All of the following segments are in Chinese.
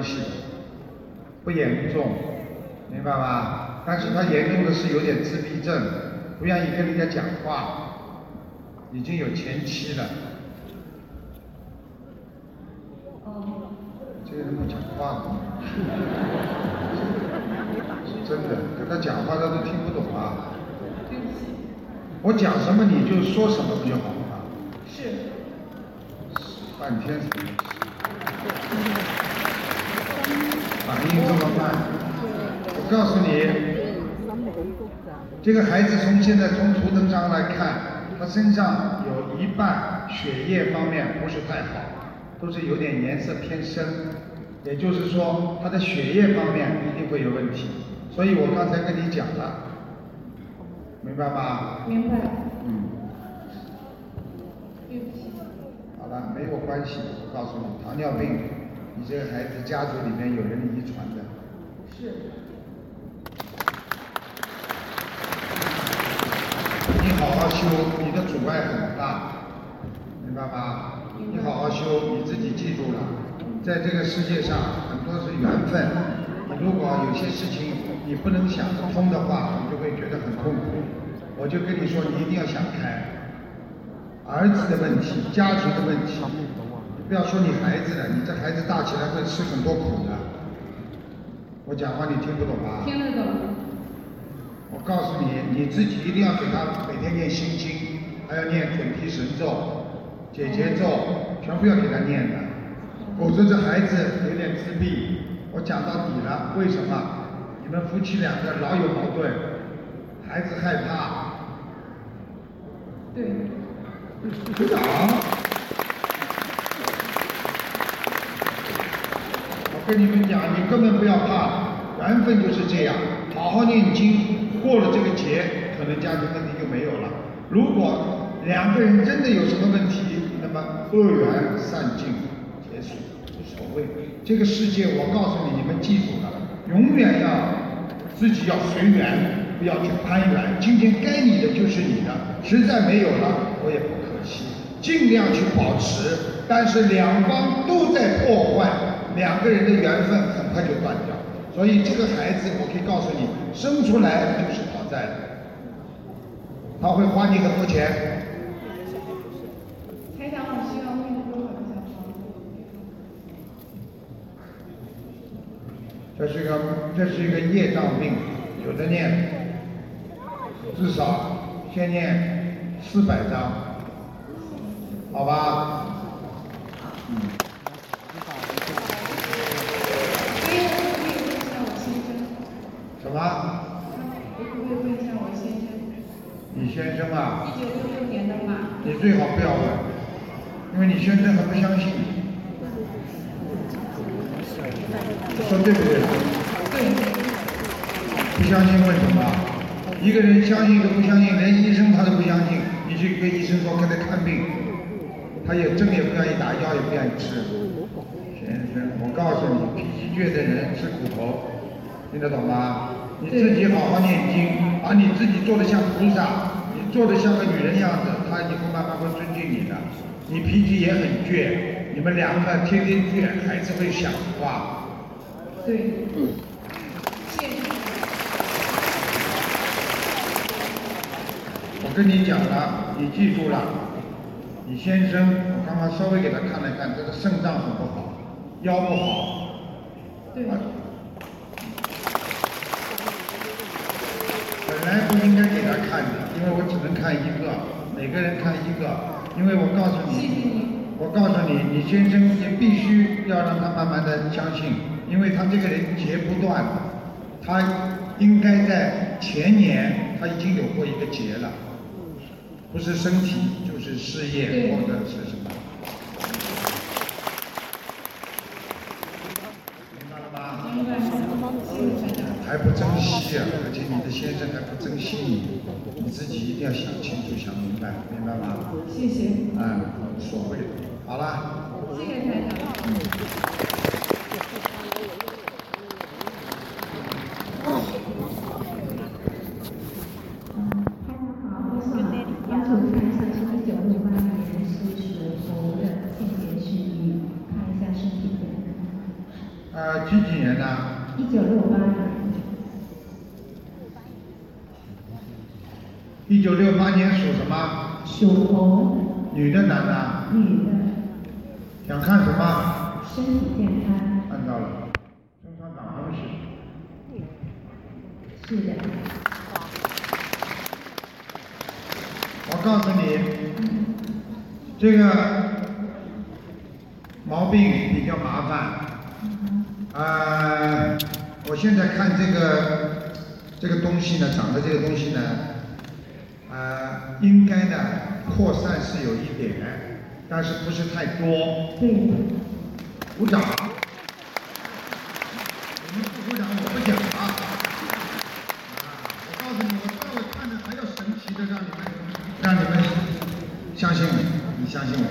关系的，不严重，明白吧？但是他严重的是有点自闭症，不愿意跟人家讲话，已经有前妻了。哦。这个人不讲话的，真的，跟他讲话他都听不懂啊。对不起。我讲什么你就说什么不就好了吗？是。半天才反应这么办，我告诉你，这个孩子从现在从图腾上来看，他身上有一半血液方面不是太好，都是有点颜色偏深，也就是说他的血液方面一定会有问题，所以我刚才跟你讲了，明白吗？明白。嗯。对不起。好了，没有关系，我告诉你，糖尿病，你这个孩子家族里面有人遗传的。是。你好好修，你的阻碍很大，明白吗？你好好修，你自己记住了，在这个世界上很多是缘分。你如果有些事情你不能想得通的话，你就会觉得很痛苦。我就跟你说，你一定要想开。儿子的问题，家庭的问题，你不要说你孩子了，你这孩子大起来会吃很多苦的。我讲话你听不懂吧？听得懂。我告诉你，你自己一定要给他每天念心经，还要念准提神咒、解结咒，全部要给他念的，否则这孩子有点自闭。我讲到底了，为什么？你们夫妻两个老有矛盾，孩子害怕。对。鼓掌。我跟你们讲，你根本不要怕，缘分就是这样，好好念经，过了这个劫，可能家庭问题就没有了。如果两个人真的有什么问题，那么恶缘散尽，结束，无所谓。这个世界，我告诉你，你们记住了，永远要自己要随缘，不要去攀缘。今天该你的就是你的，实在没有了，我也不可惜。尽量去保持，但是两方都在破坏，两个人的缘分很快就断掉。所以这个孩子，我可以告诉你，生出来就是讨债的，他会花你很多钱。台长，我需要念多少小房子？这是一个，这是一个业障病，有的念，至少先念四百张，好吧？嗯。什么？可不可以问一下我先生？你先生啊？一九六六年的马。你最好不要问，因为你先生还不相信。说对不对？对。不相信问什么？一个人相信都不相信，连医生他都不相信，你去跟医生说给他看病，他也针也不愿意打，药也不愿意吃。先生，我告诉你，脾气倔的人吃苦头，听得懂吗？你自己好好念经，把你自己做的像菩萨，你做的像个女人样子，他以后慢慢会尊敬你的。你脾气也很倔，你们两个天天倔，孩子会想话。对。谢谢。我跟你讲了，你记住了，你先生，我刚刚稍微给他看了看，这个肾脏很不好，腰不好。对。本来不应该给他看的，因为我只能看一个，每个人看一个。因为我告诉你。我告诉你，你先生你必须要让他慢慢的相信，因为他这个人结不断，他应该在前年他已经有过一个结了，不是身体就是事业或者是什么。明白了吗？还不珍惜啊，先生还不珍惜你，你自己一定要想清楚、想明白，明白吗？谢谢，嗯，无所谓。好了，谢谢台长。台长好，我想要求看一下是一九六八年是属猴的性别是女，看一下身体健康。呃，几几年的？一九六八年，一九六八年属什么？属猴，女的，男的？女的，想看什么？身体健康。看到了，身上长东西。是的，我告诉你，这个毛病比较麻烦。呃，我现在看这个这个东西呢，长的这个东西呢，呃，应该呢扩散是有一点，但是不是太多。鼓掌。我们不鼓掌，我不讲啊。啊，我告诉你，我到了看着还要神奇的，让你们让你们相信我，你相信我。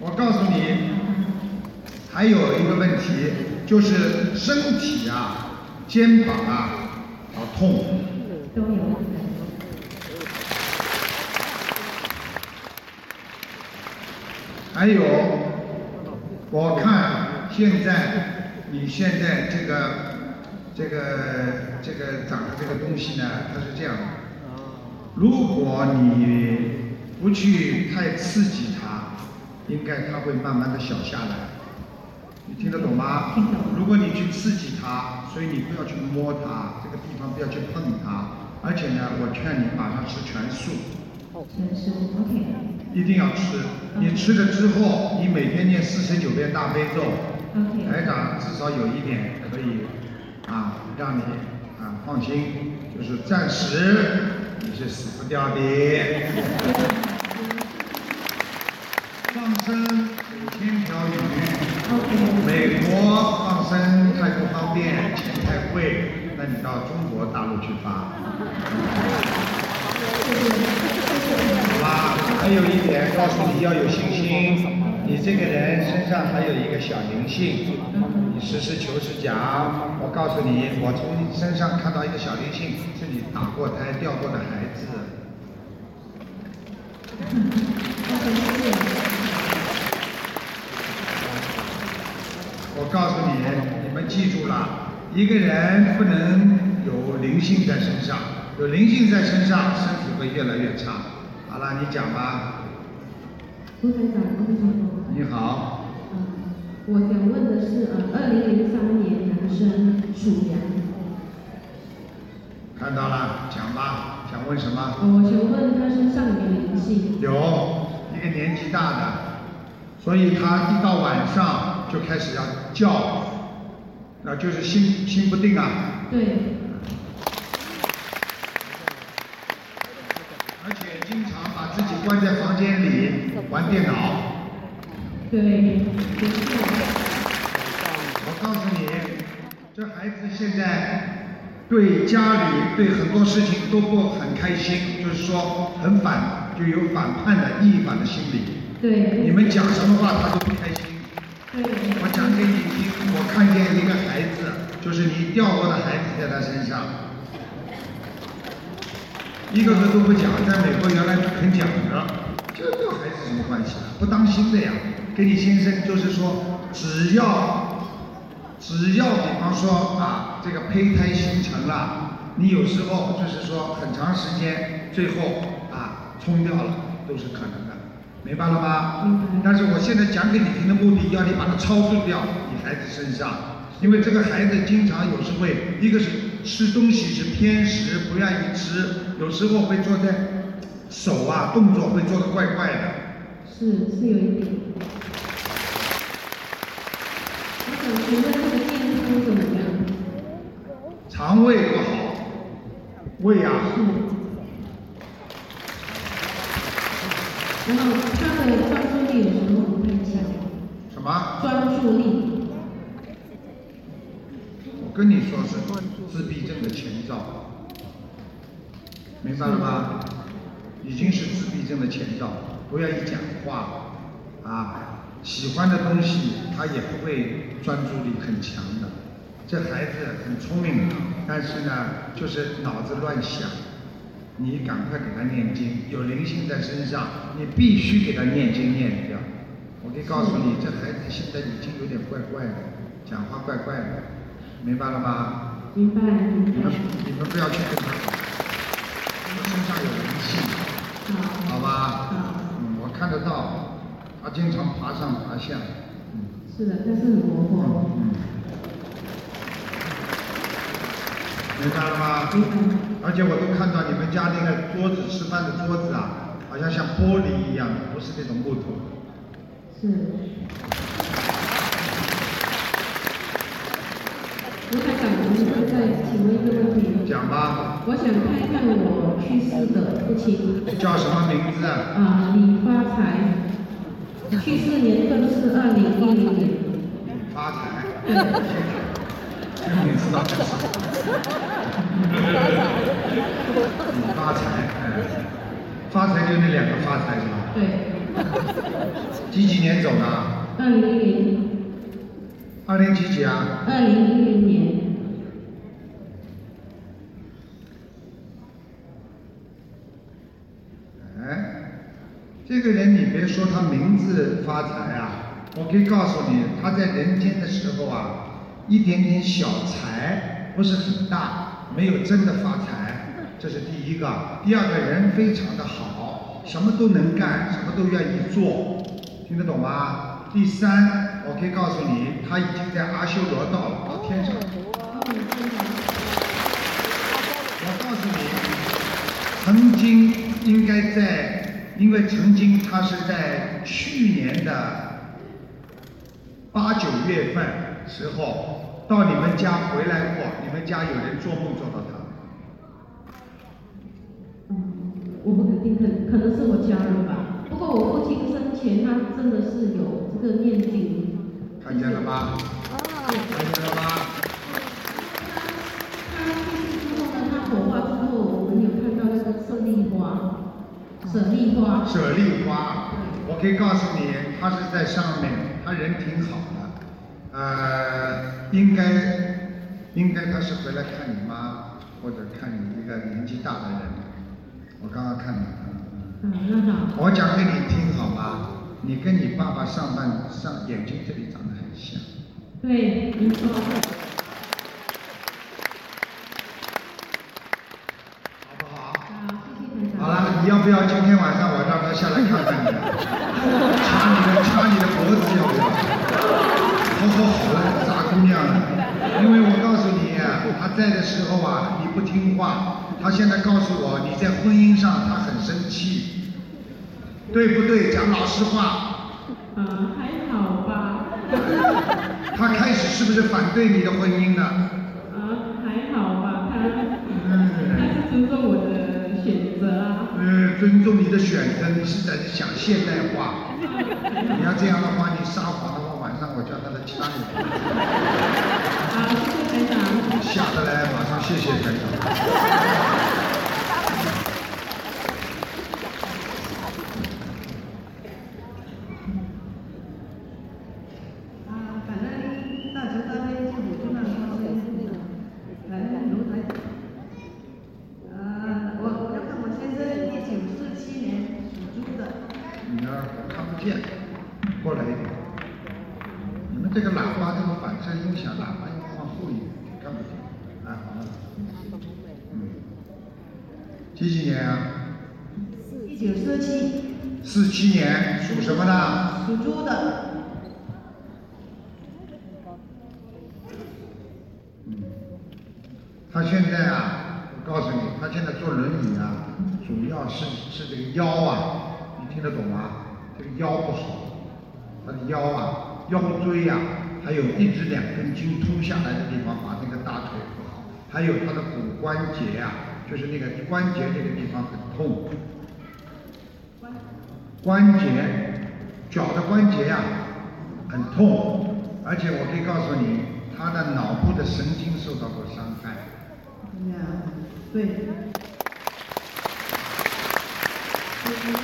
我告诉你，还有一个问题，就是身体啊，肩膀啊，好痛。都有。还有，我看现在你现在这个这个这个长的这个东西呢，它是这样的。如果你不去太刺激它，应该它会慢慢的小下来。你听得懂吗？听懂如果你去刺激它，所以你不要去摸它，这个地方不要去碰它。而且呢，我劝你马上吃全素。一定要吃。你吃了之后，你每天念四十九遍大悲咒台长至少有一点可以啊，让你啊放心，就是暂时你是死不掉的。放生五千条鱼，美国放生太不方便，钱太贵，那你到中国大陆去发。好还有一点告诉你要有信心，你这个人身上还有一个小灵性，你实事求是讲，我告诉你，我从你身上看到一个小灵性，是你打过胎掉过的孩子。我告诉你，你们记住了，一个人不能有灵性在身上，有灵性在身上，身体会越来越差。好了，你讲吧。卢台长，卢台长。你好，嗯，我想问的是，呃，二零零三年男生属羊，看到了，讲吧，想问什么？呃，我想问他身上有没有灵性？有一个年纪大的，所以他一到晚上就开始要叫，那就是心心不定啊。对，而且经常把自己关在房间里玩电脑。对，我告诉你，这孩子现在对家里对很多事情都不很开心，就是说很反，就有反叛的逆反的心理。对，你们讲什么话他都不开心。对，我讲给你听，我看见一个孩子，就是你掉过的孩子在他身上，一个个都不讲，在美国原来肯讲的，这跟孩子什么关系啊？不当心的呀。跟你先生就是说，只要只要比方说啊，这个胚胎形成了，你有时候就是说很长时间，最后啊冲掉了，都是可能的，明白了吗？嗯但是我现在讲给你听的目的，要你把它超度掉你孩子身上，因为这个孩子经常有时会，一个是吃东西是偏食，不愿意吃，有时候会做在手啊动作会做的怪怪的。是是有一点。我想询问这个健康怎么样？肠胃不好，胃啊，是，然后他的专注力有时候不太强。什么？专注力。我跟你说是自闭症的前兆，明白了吗？已经是自闭症的前兆，不愿意讲话，啊，喜欢的东西他也不会专注力很强的。这孩子很聪明，但是呢，就是脑子乱想。你赶快给他念经，有灵性在身上，你必须给他念经念掉。我可以告诉你，这孩子现在已经有点怪怪的，讲话怪怪的，明白了吗？明白，明白。你们你们不要去跟他讲，他身上有灵气，好吧？嗯，我看得到，他经常爬上爬下。嗯。是的，但是很活泼。嗯。明白了吗？明白。而且我都看到你们家那个桌子吃饭的桌子啊，好像像玻璃一样的，不是那种木头。是。卢台长，我们再请问一个问题。讲吧。我想看一看我去世的父亲。叫什么名字？啊，李发财。去世年份是二零一零年。李发财。对。这个名字倒是。李发财，哎，发财就那两个发财是吧？对。几几年走的？二零一零。二零几几啊？二零一零年。哎，这个人你别说他名字发财啊，我可以告诉你，他在人间的时候啊，一点点小财不是很大，没有真的发财，这是第一个。第二个人非常的好，什么都能干，什么都愿意做。听得懂吗？第三，我可以告诉你，他已经在阿修罗道了，到天上。我告诉你，曾经应该在，因为曾经他是在去年的八九月份时候到你们家回来过，你们家有人做梦做到他。嗯，我不肯定，可可能是我家人吧。不过我父亲生前他真的是有这个念经，看见了吗？看见了吗？他去世之后呢，他火化之后，我们有看到那个舍利花，舍利花。舍利花，我可以告诉你，他是在上面，他人挺好的，呃，应该应该他是回来看你妈，或者看你一个年纪大的人，我刚刚看到。我讲给你听好吗？你跟你爸爸上半上眼睛这里长得很像。对，您说。好不好？好，谢谢好了，你要不要今天晚上我让他下来看看你？掐你的掐你的脖子要不要？好好好了，傻姑娘。因为我告诉你，他在的时候啊，你不听话。他现在告诉我，你在婚姻上他很生气，对不对？讲老实话。嗯，还好吧。他开始是不是反对你的婚姻呢？啊，还好吧，他他是尊重我的选择啊。嗯，尊重你的选择，你是在想现代化。你要这样的话，你撒谎的话，晚上我叫他来掐你。好，谢谢台长。下得来，马上谢谢台长。这个喇叭这么反声又响，喇叭应该往后一点，看不见。来好了，嗯几几年啊？一九四七。四七年属什么的？属猪的。嗯，他现在啊，我告诉你，他现在坐轮椅啊，主要是是这个腰啊，你听得懂吗？这个腰不好，他的腰啊，腰椎呀，还有一直两根筋通下来的地方，把那个大腿不好，还有他的骨关节啊。就是那个关节这个地方很痛，关节，脚的关节呀、很痛，而且我可以告诉你，他的脑部的神经受到过伤害。呀，对，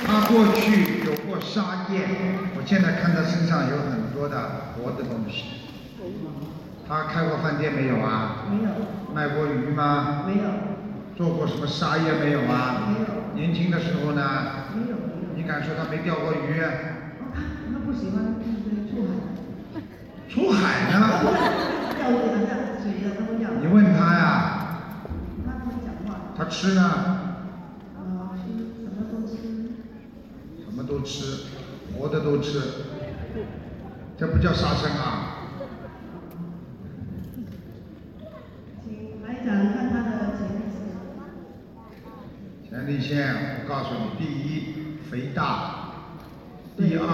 他过去有过杀业，我现在看他身上有很多的活的东西。他开过饭店没有啊？没有，卖过鱼吗？没有，做过什么杀业没有啊？没有年轻的时候呢？没有。你敢说他没钓过鱼？哦，他他不喜欢出海，出海呢？要我给他下水的，他不要。你问他呀，他不讲话，他吃呢？啊，吃什么都吃，什么都吃，活的都吃，这不叫杀生啊！请来讲看他的前列腺，我告诉你，第一肥大，第二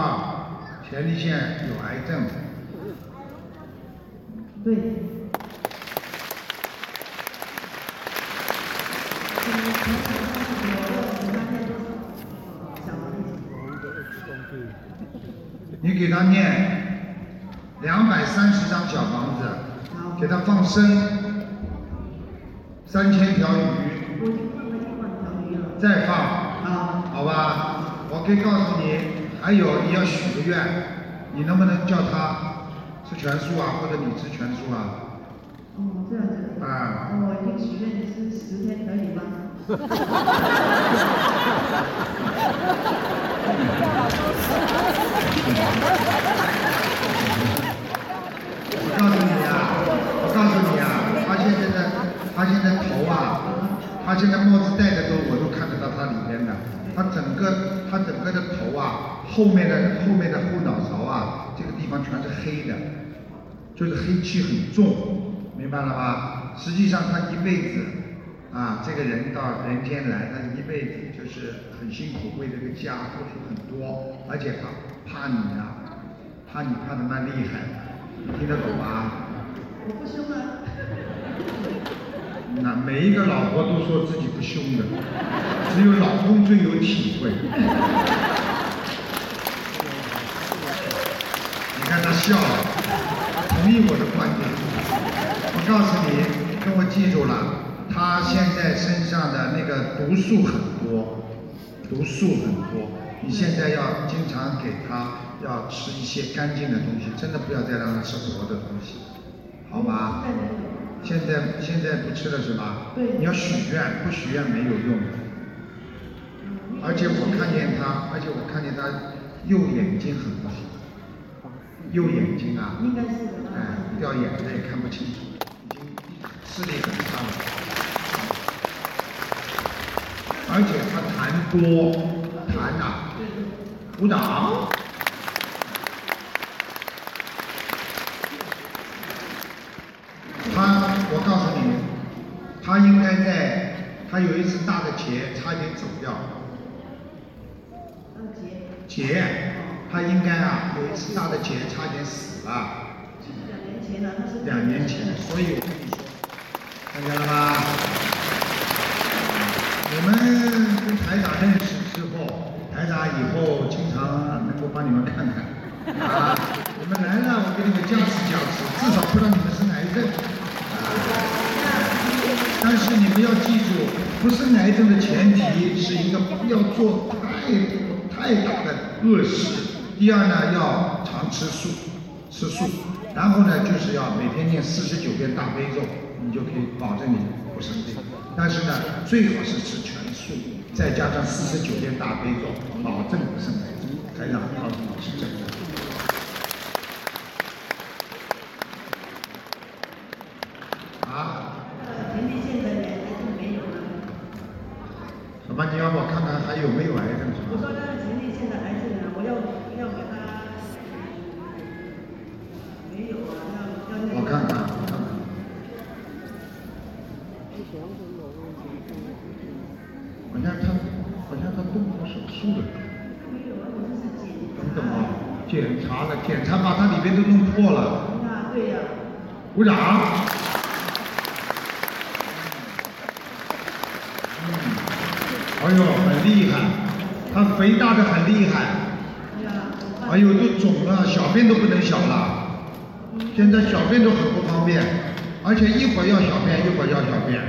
前列腺有癌症，对。嗯，前两天我给他念多少小房子？你给他念两百三十张小房子，给他放生三千条鱼。再放，好，好吧？我可以告诉你，还有你要许个愿，你能不能叫他吃全素啊，或者你吃全素啊？哦，这样子。啊我已经许愿吃十天可以吗？我告诉你啊，我告诉你啊，他现在的他现在头啊，他现在帽子戴的时候我都看得到他里边的，他整个他整个的头啊，后面的后面的后脑勺啊，这个地方全是黑的，就是黑气很重，明白了吧？实际上他一辈子啊，这个人到人间来，他一辈子就是很辛苦，为这个家付出很多，而且他怕你呀、怕你怕的蛮厉害的，听得懂吗？我不凶啊。那每一个老婆都说自己不凶的，只有老公最有体会。你看他笑了，同意我的观点。我告诉你，跟我记住了，他现在身上的那个毒素很多，毒素很多。你现在要经常给他要吃一些干净的东西，真的不要再让他吃活的东西，好吗？现在现在不吃了是吧？对你要许愿，不许愿没有用的。而且我看见他，而且我看见他右眼睛很不好，右眼睛啊，应该是的。哎，掉眼泪看不清楚，已经视力很差了。而且他痰多，痰呐、鼓掌。他，我告诉你，他应该在，他有一次大的劫，差点走掉。劫，他应该啊有一次大的劫，差点死了。两年前了，他是两年前，所以我跟你说，看见了吧？我们跟台长认识台长以后经常能够帮你们看看啊。你们来了，我给你们加持加持，至少不让你们生癌症。但是你们要记住，不生癌症的前提是一个不要做太太大的恶事。第二呢，要常吃素，吃素。然后呢，就是要每天念四十九遍大悲咒，你就可以保证你不生病。但是呢，最好是吃全素，再加上四十九件大悲咒，保证不生癌症。台长告诉你是真的。啊？前列腺的癌症没有了。什么？你要我看看还有没有癌症是吧？我说他的前列腺的癌症啊，我要要给他没有啊，要要那个。我看看，我看看。好像他，好像他动过手术了。没 有啊，我这是检查了，检查把它里面都弄破了。啊，对呀、鼓掌。嗯，哎呦，很厉害，它肥大的很厉害，哎呦都肿了，小便都不能小了，现在小便都很不方便，而且一会儿要小便，一会儿要小便，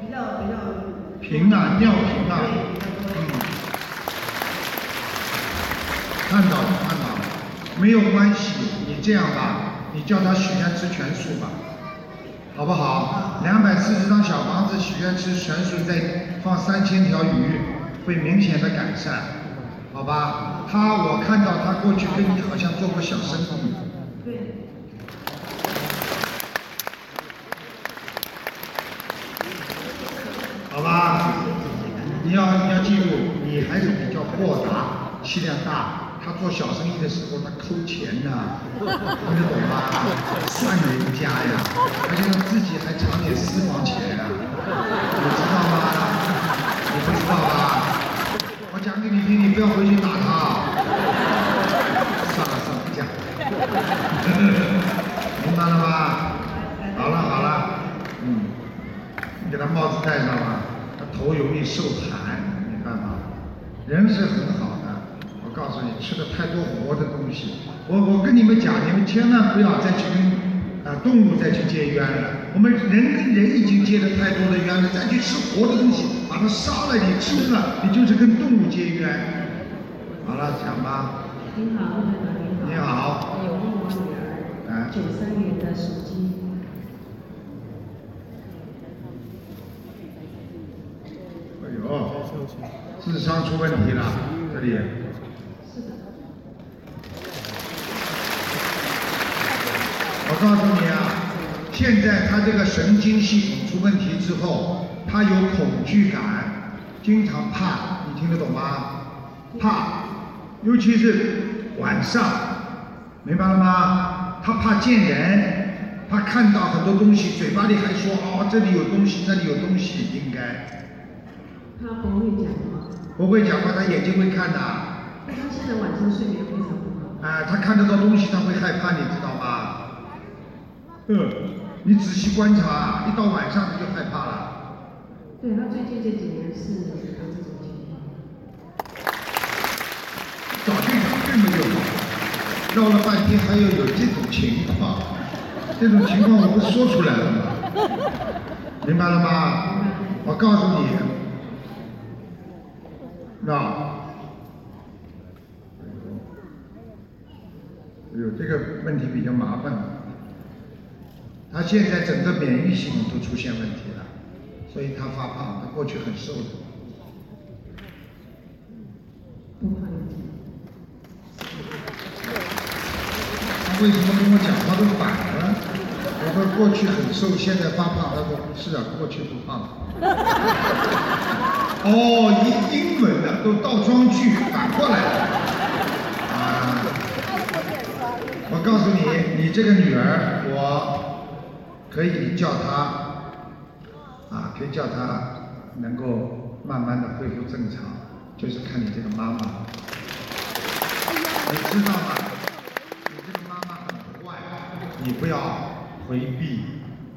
比较比较。频啊，尿频啊，嗯，看到了看到了，没有关系，你这样吧，你叫他许愿吃全素吧，好不好？两百四十张小房子许愿吃全素，再放三千条鱼，会明显的改善，好吧？他我看到他过去跟你好像做过小生意，对。好吧？你要你要记住，你还是比较豁达，气量大。他做小生意的时候，他抠钱呐、听得懂吗？算人家呀，而且他自己还藏点私房钱啊，你知道吗？你不知道吧？我讲给你听，你不要回去打他。算了算了，不讲。明白了吗？好了好了，嗯。你给他帽子戴上了，他头容易受寒，没办法。人是很好，吃了太多活的东西。我我跟你们讲，你们千万不要再去跟啊动物再去结冤了。我们人跟人已经结了太多的冤了，再去吃活的东西，把它杀了，你吃了，你就是跟动物结冤。好了，讲吧。你好，陆台长，你好。你好。我有问我女哎儿，九三年的属鸡，哎呦，智商出问题了，这里。我告诉你啊，现在他这个神经系统出问题之后，他有恐惧感，经常怕，你听得懂吗？怕，尤其是晚上，明白了吗？他怕见人，他看到很多东西，嘴巴里还说哦这里有东西，那里有东西，应该他不会讲话，不会讲话，他眼睛会看的。他现在晚上睡眠非常不好。啊，他看得到东西，他会害怕，你知道吗？嗯，你仔细观察，一到晚上他就害怕了。对，他最近这几年是有这种情况。早就讲根本就好，绕了半天还要有这种情况，这种情况我不说出来了吗？明白了吗？我告诉你，那，哎呦，这个问题比较麻烦。他现在整个免疫系统都出现问题了，所以他发胖，他过去很瘦的。他为什么跟我讲话都反了？我说过去很瘦，现在发胖。他说是啊，过去不胖。哦，英英文的都倒装句，反过来了。啊，我告诉你，你这个女儿，我可以叫她啊，可以叫她能够慢慢的恢复正常，就是看你这个妈妈。你知道吗？你这个妈妈很坏，你不要回避。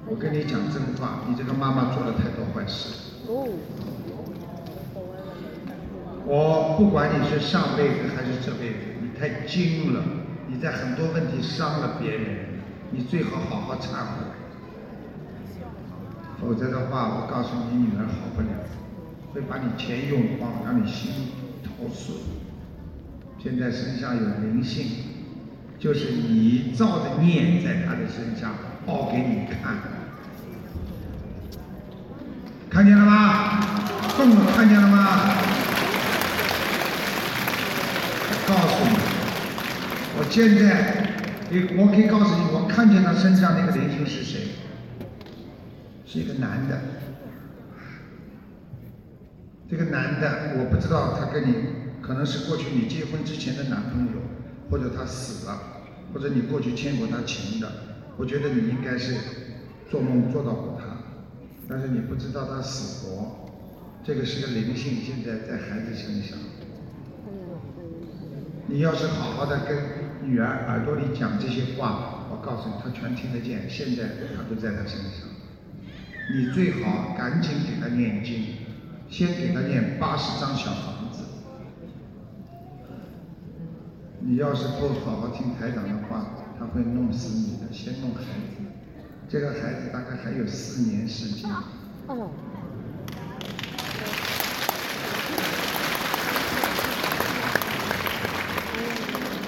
我跟你讲真话，你这个妈妈做了太多坏事。我不管你是上辈子还是这辈子，你太精了，你在很多问题伤了别人，你最好好好忏悔。否则的话，我告诉你，女儿好不了，会把你钱用光，让你心陶碎。现在身上有灵性，就是你造的孽在他的身上报给你看，看见了吗？动了，看见了吗？我告诉你，我现在，我可以告诉你，我看见他身上那个灵性是谁，是一个男的。这个男的，我不知道他跟你可能是过去你结婚之前的男朋友，或者他死了，或者你过去欠过他情的。我觉得你应该是做梦做到过他，但是你不知道他死活。这个是个灵性，现在在孩子身上。你要是好好的跟女儿耳朵里讲这些话，我告诉你，她全听得见。现在她都在她身上，你最好赶紧给他念经，先给他念八十张小房子，你要是不好好听台长的话，他会弄死你的，先弄孩子。这个孩子大概还有四年时间。哦。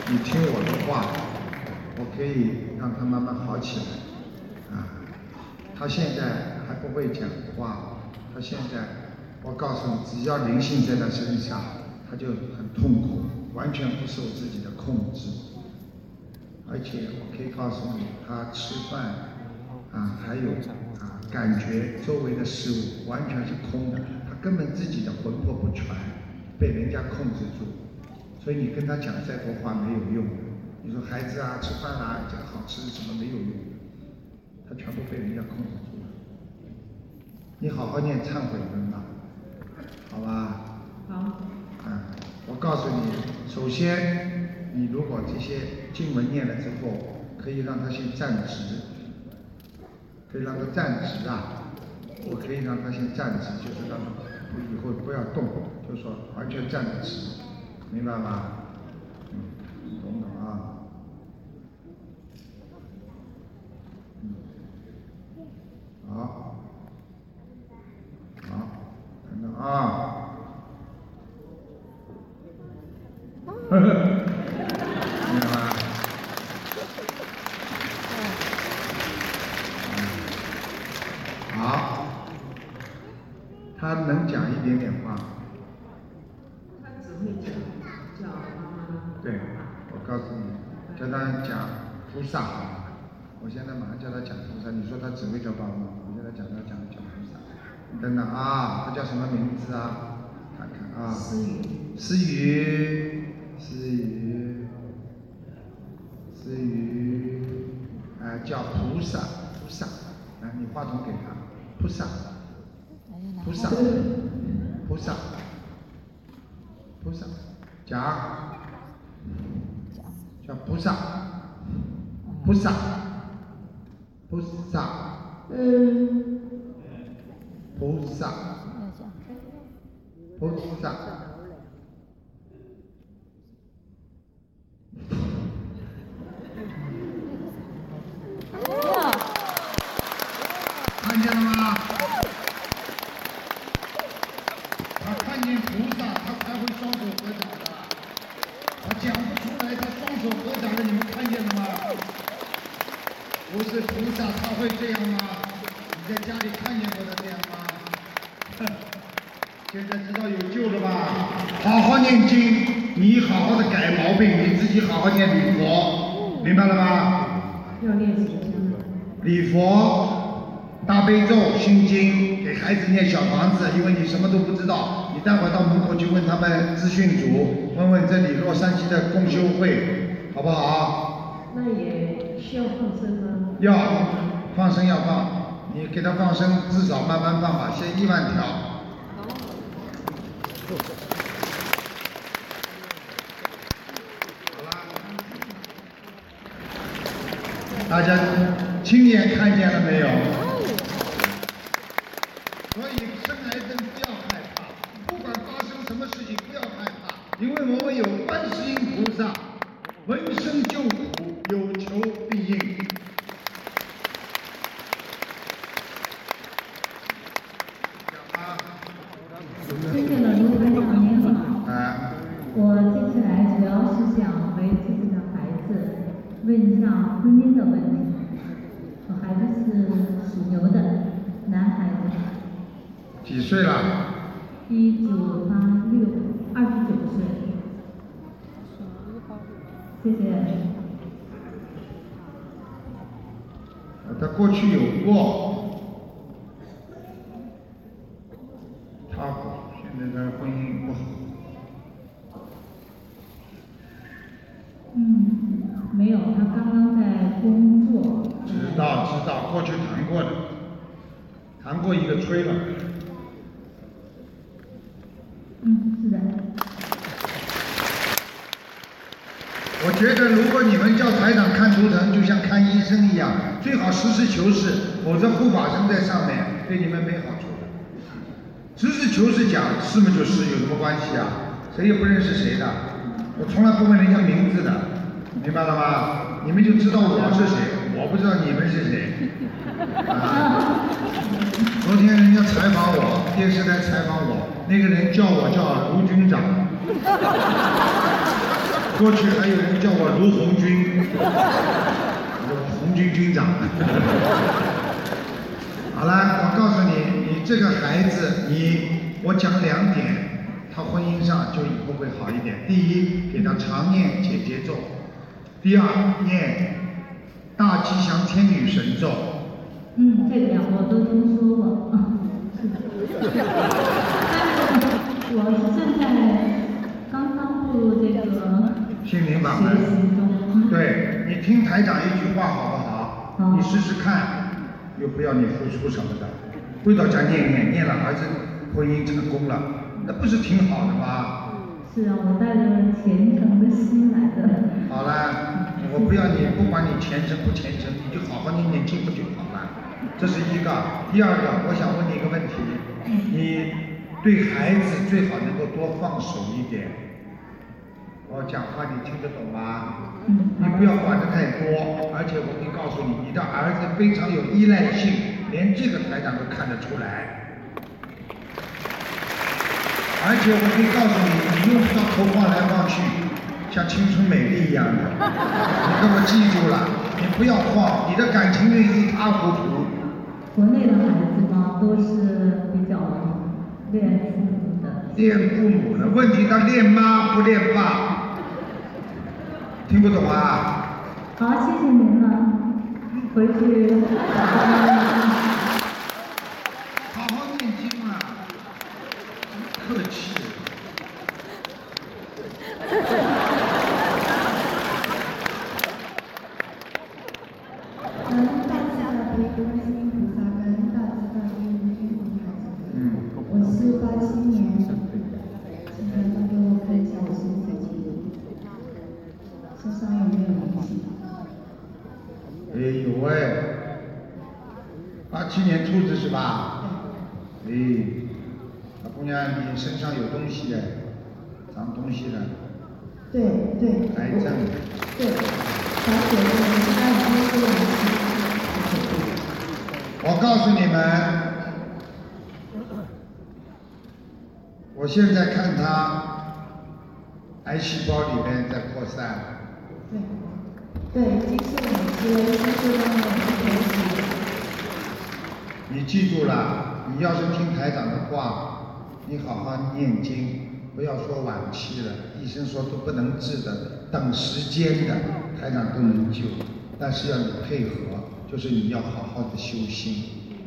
你听我的话，我可以让他慢慢好起来。啊，他现在还不会讲话，他现在，我告诉你，只要灵性在他身上，他就很痛苦，完全不受自己的控制。而且我可以告诉你，他吃饭，啊，还有啊，感觉周围的事物完全是空的，他根本自己的魂魄不全，被人家控制住。所以你跟他讲再多话没有用，你说孩子啊吃饭啊讲好吃的什么没有用，他全部被人家控制。你好好念忏悔文吧，好吧？好。嗯，我告诉你，首先你如果这些经文念了之后，可以让他先站直，可以让他站直啊，我可以让他先站直，就是让他以后不要动，就说完全站直。明白吗？嗯，懂懂啊。嗯，好，等等啊。呵呵，明白吗？好，他能讲一点点话。他只会讲叫对，我告诉你，叫他讲菩萨。我现在马上叫他讲菩萨。你说他只会叫爸爸，我现在讲他讲。等等啊，他叫什么名字啊？看看啊。思雨。思雨，思雨，思雨，啊，叫菩萨，菩萨。来，你话筒给他，菩萨，菩萨，菩萨，菩萨，讲。叫菩萨，菩萨，菩萨，嗯，菩萨，菩萨，看见了吗？他看见菩萨，他才会双手合掌的。他讲不出来，他双手合掌的，你们看见了吗？不是菩萨，他会这样吗？你在家里看见过他这样吗？现在知道有救了吧？好好念经，你好好的改毛病，你自己好好念礼佛，明白了吗？要练习礼佛、大悲咒、心经，给孩子念小房子，因为你什么都不知道，你待会到门口去问他们资讯组，问问这里洛杉矶的共修会，好不好？那也需要放生吗？要放生要放，你给他放生，至少慢慢放吧，先一万条。好了，大家亲眼看见了没有？所以生癌症不要害怕，不管发生什么事情不要害怕，因为我们有观世音菩萨，闻声救苦，有求必应。讲吧。尊敬的卢台长您好，啊，我接下来主要是想为自己的孩子问一下婚姻的问题。我孩子是属牛的，男孩子，几岁了？一九八二十九岁。谢谢。他过去有过，他现在他婚姻不好。嗯，没有，他刚刚在工作。知道知道，过去谈过。的，谈过。一个吹了。嗯，是的。我觉得如果你们叫台长看图腾，就像看医生一样，最好实事求是，否则护法神在上面对你们没好处的。实事求是讲，是么就是，有什么关系啊？谁也不认识谁的。我从来不问人家名字的，明白了吗？你们就知道我是谁，我不知道你们是谁。啊，昨天人家采访我，电视台采访我，那个人叫我叫卢军长，过去还有人叫我卢红军，红军军长。好了，我告诉你，你这个孩子，你我讲两点，他婚姻上就以后会好一点。第一，给他常念姐姐咒；第二，念大吉祥天女神咒。嗯，这个两个我都听说过。我现在刚刚步入这个心灵法门。对你听台长一句话好不好？好你试试看，又不要你付出什么的，回到家念念，念了儿子婚姻成功了，那不是挺好的吗？是啊，我带着虔诚的心来的。好了，我不要你，不管你虔诚不虔诚，你就好好念念经不就好了？这是一个。第二个，我想问你一个问题，你对孩子最好能够多放手一点。我讲话你听得懂吗？嗯你不要管的太多，而且我可以告诉你，你的儿子非常有依赖性，连这个台长都看得出来。而且我可以告诉你，你用不着头晃来晃去，像青春美丽一样的。你给我记住了，你不要晃，你的感情运一塌糊涂。国内的孩子嘛，都是比较恋父母的。恋父母的问题，他恋妈不恋爸，听不懂啊？好，谢谢您了，回去。好好念经啊，客气。嗯，我是八七年，请台长给我看一下我身体记录，身上有没有灵性？哎有哎，八七年兔子是吧？哎，小姑娘，你身上有东西的，长东西了，对对。癌症。对，小姐姐，我现在已经是灵性。我告诉你们，我现在看它癌细胞里面在扩散，对，对，金是每次新说的那种东西。你记住了，你要是听台长的话，你好好念经，不要说晚期了，医生说都不能治的，等时间的，台长都能救，但是要你配合，就是你要好好的修心，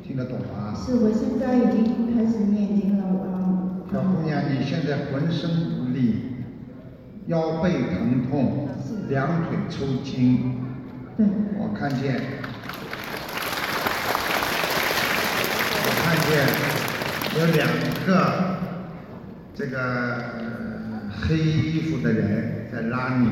听得懂吗？是我现在已经开始念经了，我小姑娘，你现在浑身无力，腰背疼痛，两腿抽筋，对，我看见，我看见有两个这个黑衣服的人在拉你，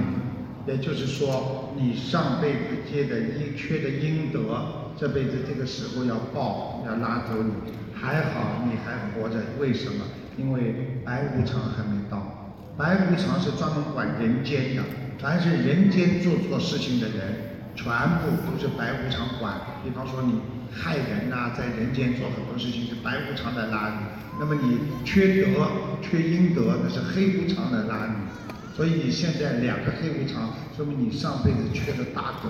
也就是说，你上辈子结的阴缺的阴德，这辈子这个时候要报，要拉走你。还好你还活着，为什么？因为白无常还没到。白无常是专门管人间的，凡是人间做错事情的人，全部都是白无常管。比方说你害人呐、在人间做很多事情是白无常来拉你，那么你缺德、缺阴德，那是黑无常来拉你。所以你现在两个黑无常，说明你上辈子缺了大德，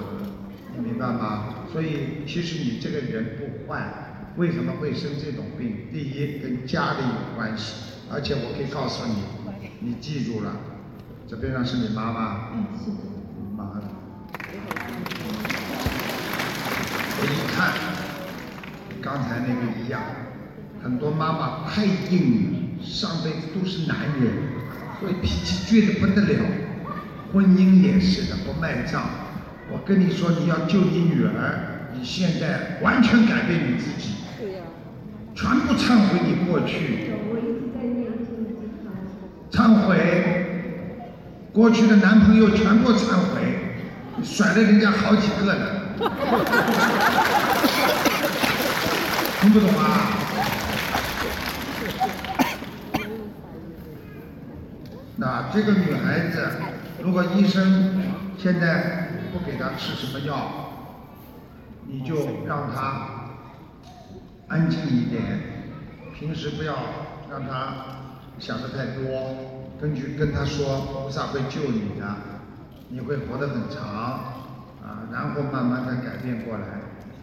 你明白吗？所以其实你这个人不坏，为什么会生这种病？第一跟家里有关系，而且我可以告诉你，你记住了，这边上是你妈妈，嗯，是的。妈的，我一看，跟刚才那个一样，很多妈妈太硬了，上辈子都是男人，所以脾气倔得不得了。婚姻也是的，不卖账。我跟你说，你要救你女儿，你现在完全改变你自己，全部忏悔你过去。我一直在念经，已经好忏悔，过去的男朋友全部忏悔，甩了人家好几个了，听不懂啊？那这个女孩子如果医生现在不给她吃什么药，你就让她安静一点，平时不要让她想的太多，根据跟她说，菩萨会救你的，你会活得很长，啊，然后慢慢的改变过来。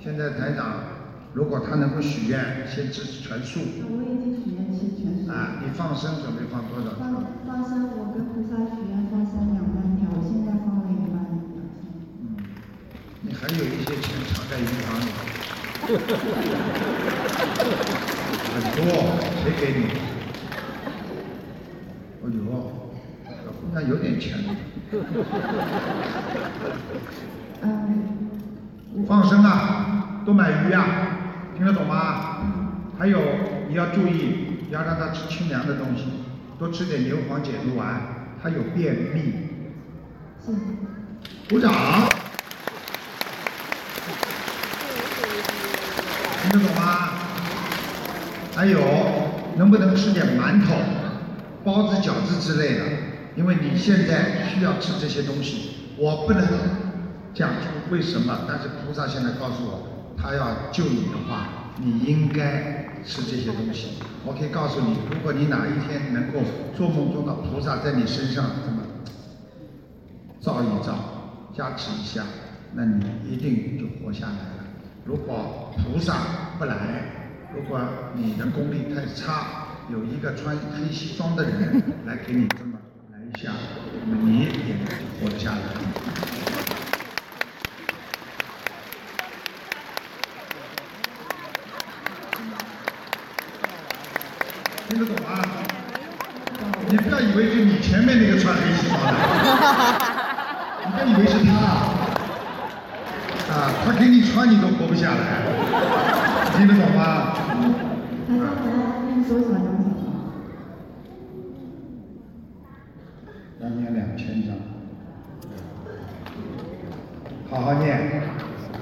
现在台长，如果他能够许愿，先吃全素，我已经许愿吃全素。啊，你放生准备放多少放条？放生，我跟菩萨许愿放生两万条，我现在放了一万两千。嗯，你还有一些钱藏在银行里，很多，谁给你？哎呦，这姑娘有点钱。嗯，放生啊，多买鱼啊，听得懂吗？还有你要注意，要让他吃清凉的东西，多吃点牛黄解毒丸，他有便秘。是。鼓掌。听得懂吗？还有，能不能吃点馒头、包子、饺子之类的？因为你现在需要吃这些东西，我不能讲出为什么，但是菩萨现在告诉我，他要救你的话，你应该吃这些东西。我可以告诉你，如果你哪一天能够做梦中的菩萨在你身上这么照一照，加持一下，那你一定就活下来了。如果菩萨不来，如果你的功力太差，有一个穿黑西装的人来给你这么来一下，那么你也活得下来。听得懂吗？你不要以为是你前面那个穿黑西装的，你不要以为是他，啊，他给你穿你都活不下来，听得懂吗？台长，我要念多少张小房？要念两千张，好好念，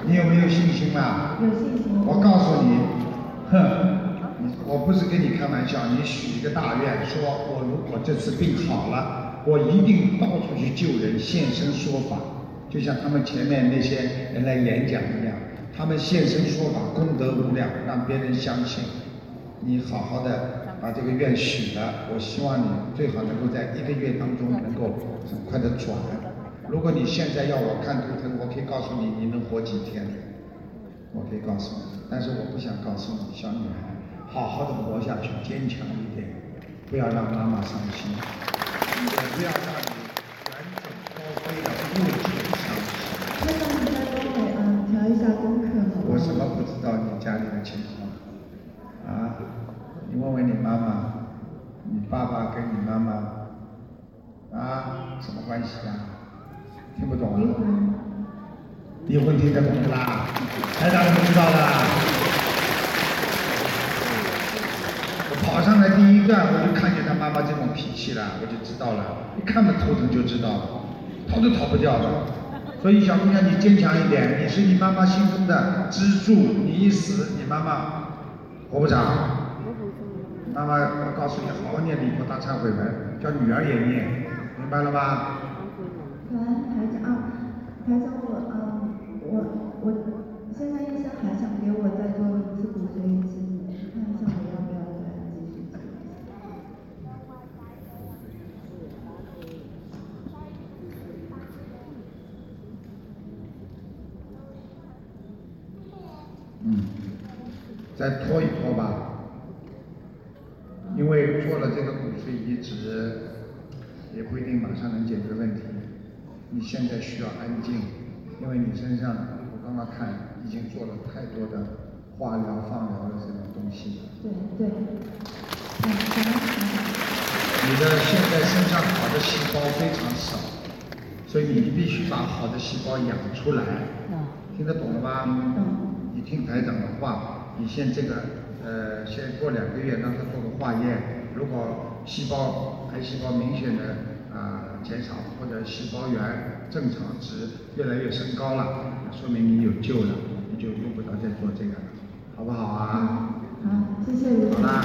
你有没有信心啦？有信心。我告诉你，哼，你我不是跟你开玩笑，你许一个大愿，说我如果这次病好了，我一定到处去救人，现身说法，就像他们前面那些人来演讲一样，他们现身说法，功德无量，让别人相信。你好好的把这个愿许了，我希望你最好能够在一个月当中能够很快的转。如果你现在要我看图腾，我可以告诉你你能活几天。我可以告诉你，但是我不想告诉你，小女孩，好好的活下去，坚强一点，不要让妈妈伤心，也不要让你远走高飞的父亲伤心。台长，你再帮我嗯调一下功课吗？我什么不知道你家里的情况？啊，你问问你妈妈，你爸爸跟你妈妈啊什么关系啊？听不懂啊？离婚。离婚听得懂不啦？台长怎么知道的？我早上来第一段，我就看见他妈妈这种脾气了，我就知道了，一看到头疼就知道了，逃都逃不掉的。所以小姑娘，你坚强一点，你是你妈妈心中的支柱，你一死，你妈妈活不长。妈妈，我告诉你，好好念礼佛大忏悔文，叫女儿也念，明白了吗？感恩台长啊，台长我嗯我我现在医生还想给我再做一次骨髓移植，你看一下我要不要再继续做？嗯，再拖一拖吧，因为做了这个骨髓移植，也不一定马上能解决问题。你现在需要安静，因为你身上我刚刚看已经做了太多的化疗、放疗的这种东西。对对。你的现在身上好的细胞非常少，所以你必须把好的细胞养出来。听得懂了吗？懂。你听台长的话，你先这个呃，先过两个月让他做个化验，如果细胞癌细胞明显的啊、减少，或者细胞源正常值越来越升高了，说明你有救了，你就用不着再做这个了，好不好啊？好，谢谢你好啦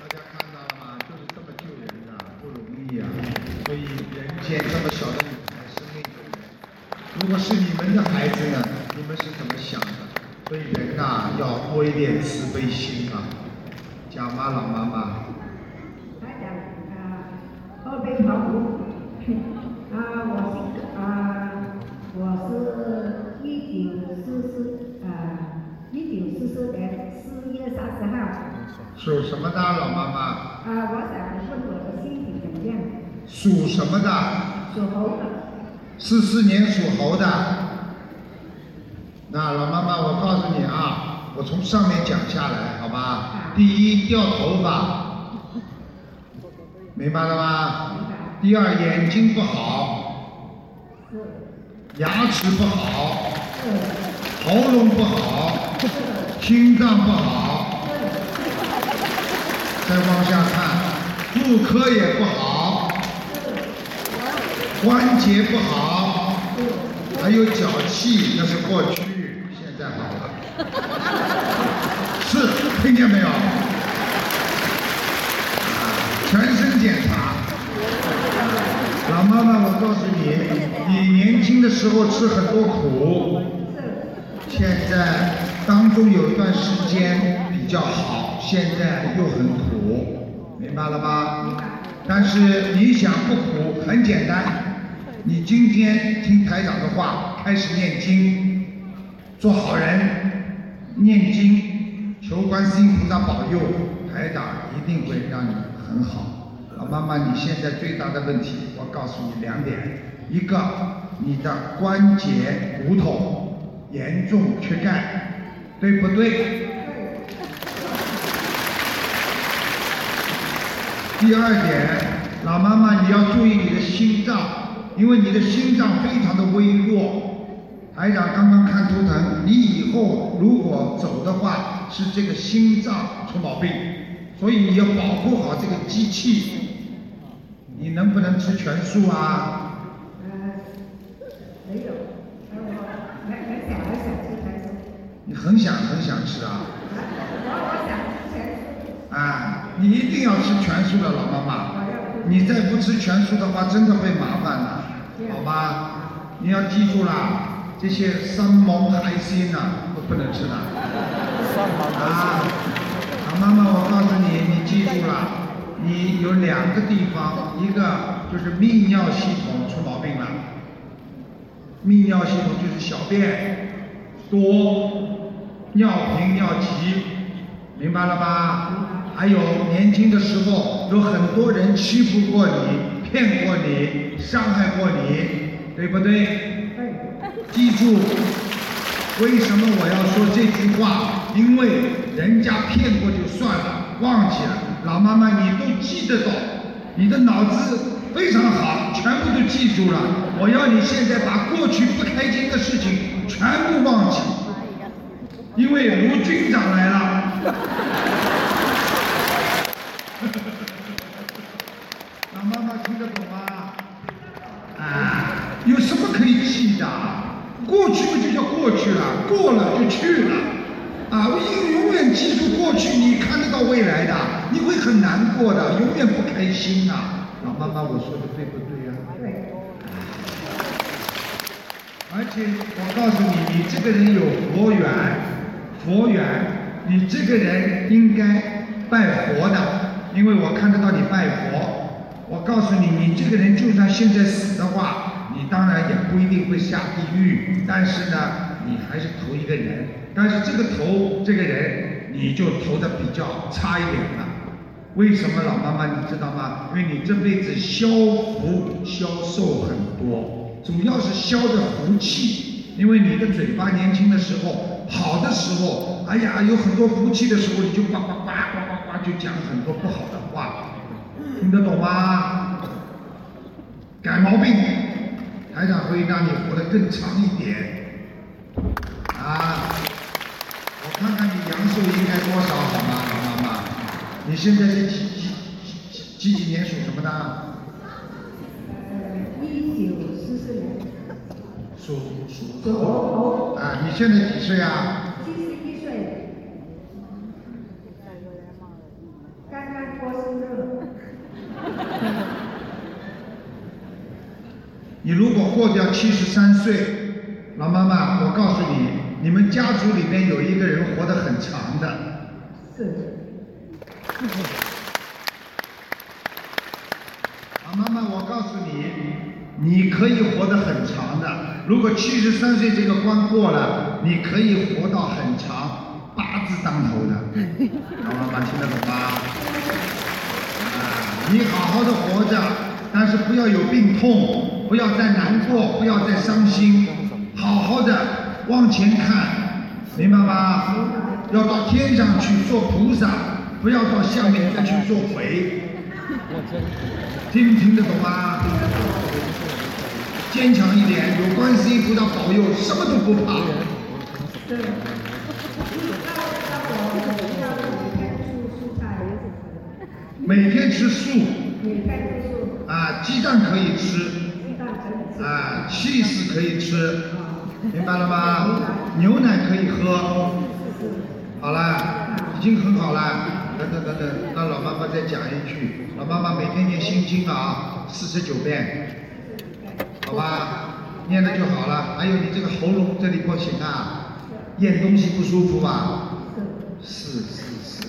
台长。大家看到了吗？就是这么简见这么小的女孩生命有缘。如果是你们的孩子呢，你们是怎么想的？所以人呐、要多一点慈悲心啊。讲吗，老妈妈？台长，啊，二杯跑步，啊，我是啊，我是一九四四啊，一九四四年四月三十号，属什么的，老妈妈？啊，我想问我的身体怎么样？属什么的？属猴的，四四年属猴的。那老妈妈，我告诉你啊，我从上面讲下来，好吧？第一，掉头发，明白了吗？第二，眼睛不好，牙齿不好，喉咙不好，心脏不好，再往下看，妇科也不好，关节不好，还有脚气，那是过去，现在好了。是，听见没有？全身检查。老妈妈，我告诉你，你年轻的时候吃很多苦，现在当中有一段时间比较好，现在又很苦，明白了吗？但是你想不苦，很简单，你今天听台长的话，开始念经，做好人，念经，求观世音菩萨保佑，台长一定会让你很好。老妈妈，你现在最大的问题，我告诉你两点，一个你的关节骨头严重缺钙，对不对？第二点，老妈妈你要注意你的心脏，因为你的心脏非常的微弱。台长刚刚看图腾，你以后如果走的话，是这个心脏出毛病，所以你要保护好这个机器。你能不能吃全素啊？呃，没有，呃，我很很想很想吃全素，你很想很想吃啊？啊，你一定要吃全素的老妈妈，你再不吃全素的话，真的会麻烦的，好吧？你要记住啦，这些三毛海鲜呐、都不能吃的。啊，老妈妈，我告诉你，你记住了，你有两个地方，一个就是泌尿系统出毛病了，泌尿系统就是小便多，尿频尿急，明白了吧？还有年轻的时候，有很多人欺负过你，骗过你，伤害过你，对不对？记住，为什么我要说这句话？因为人家骗过就算了，忘记了。老妈妈，你都记得到，你的脑子非常好，全部都记住了。我要你现在把过去不开心的事情全部忘记，因为卢军长来了。老妈妈听得懂吗？啊，有什么可以记的？过去不就叫过去了，过了就去了。啊，永永远记住过去，你看得到未来的，你会很难过的，永远不开心啊。老妈妈，我说的对不对呀、对，而且我告诉你，你这个人有佛缘，佛缘，你这个人应该拜佛的，因为我看得到你拜佛。我告诉你，你这个人就算现在死的话，不一定会下地狱，但是呢，你还是投一个人，但是这个投这个人，你就投的比较差一点了。为什么老妈妈你知道吗？因为你这辈子消福消寿很多，主要是消的福气。因为你的嘴巴年轻的时候，好的时候，哎呀，有很多福气的时候，你就呱呱呱呱呱呱就讲很多不好的话，听得懂吗？改毛病，台长会让你活得更长一点。啊，我看看你阳寿应该多少好吗，老妈妈？你现在是几几几几几年属什么的？呃，一九四四年，属属属猴，啊，你现在几岁啊？七十一岁，刚刚过生日，你如果过掉七十三岁，老妈妈，我告诉你，你们家族里面有一个人活得很长的。是。老妈妈，我告诉你，你可以活得很长的。如果七十三岁这个关过了，你可以活到很长，八字当头的。老妈妈听得懂吗？啊，你好好的活着，但是不要有病痛，不要再难过，不要再伤心，好好的往前看，明白吗？要到天上去做菩萨，不要到下面再去做鬼。听不听得懂啊？坚强一点，有观世音菩萨保佑，什么都不怕。对。每天吃素。每天吃素。啊，鸡蛋可以吃。啊，气死可以吃。明白了吗？牛奶可以喝。好了，已经很好了。等等等等，让老妈妈再讲一句。老妈妈每天念心经啊，四十九遍，好吧？念了就好了。还有你这个喉咙这里不行啊，咽东西不舒服吧？是是是。